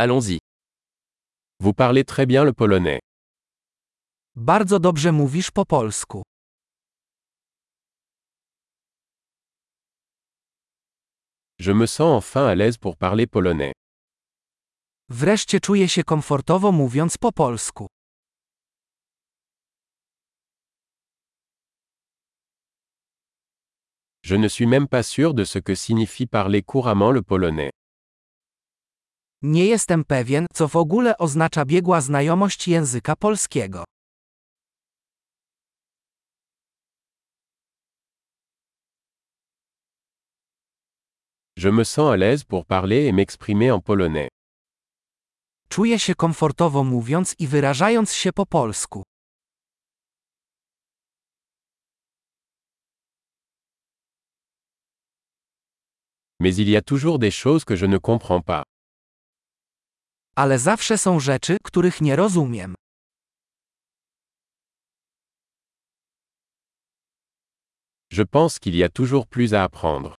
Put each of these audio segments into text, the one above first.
Allons-y. Vous parlez très bien le polonais. Bardzo dobrze mówisz po polsku. Je me sens enfin à l'aise pour parler polonais. Wreszcie czuję się komfortowo mówiąc po polsku. Je ne suis même pas sûr de ce que signifie parler couramment le polonais. Nie jestem pewien, co w ogóle oznacza biegła znajomość języka polskiego. Je me sens à l'aise pour parler et m'exprimer en polonais. Czuję się komfortowo mówiąc i wyrażając się po polsku. Mais il y a toujours des choses que je ne comprends pas. Ale zawsze są rzeczy, których nie rozumiem. Je pense qu'il y a toujours plus à apprendre.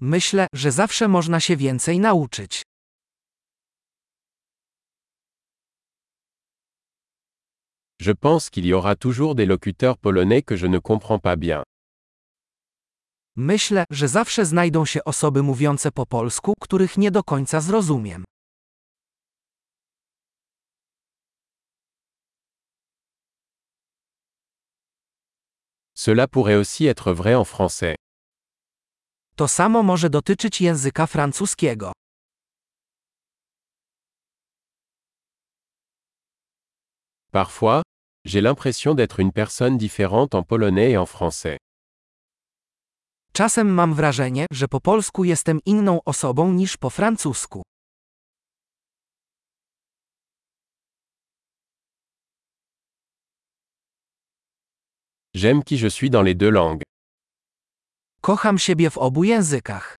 Myślę, że zawsze można się więcej nauczyć. Je pense qu'il y aura toujours des locuteurs polonais que je ne comprends pas bien. Myślę, że zawsze znajdą się osoby mówiące po polsku, których nie do końca zrozumiem. Cela pourrait aussi être vrai en français. To samo może dotyczyć języka francuskiego. Parfois, j'ai l'impression d'être une personne différente en polonais et en français. Czasem mam wrażenie, że po polsku jestem inną osobą niż po francusku. J'aime qui je suis dans les deux langues. Kocham siebie w obu językach.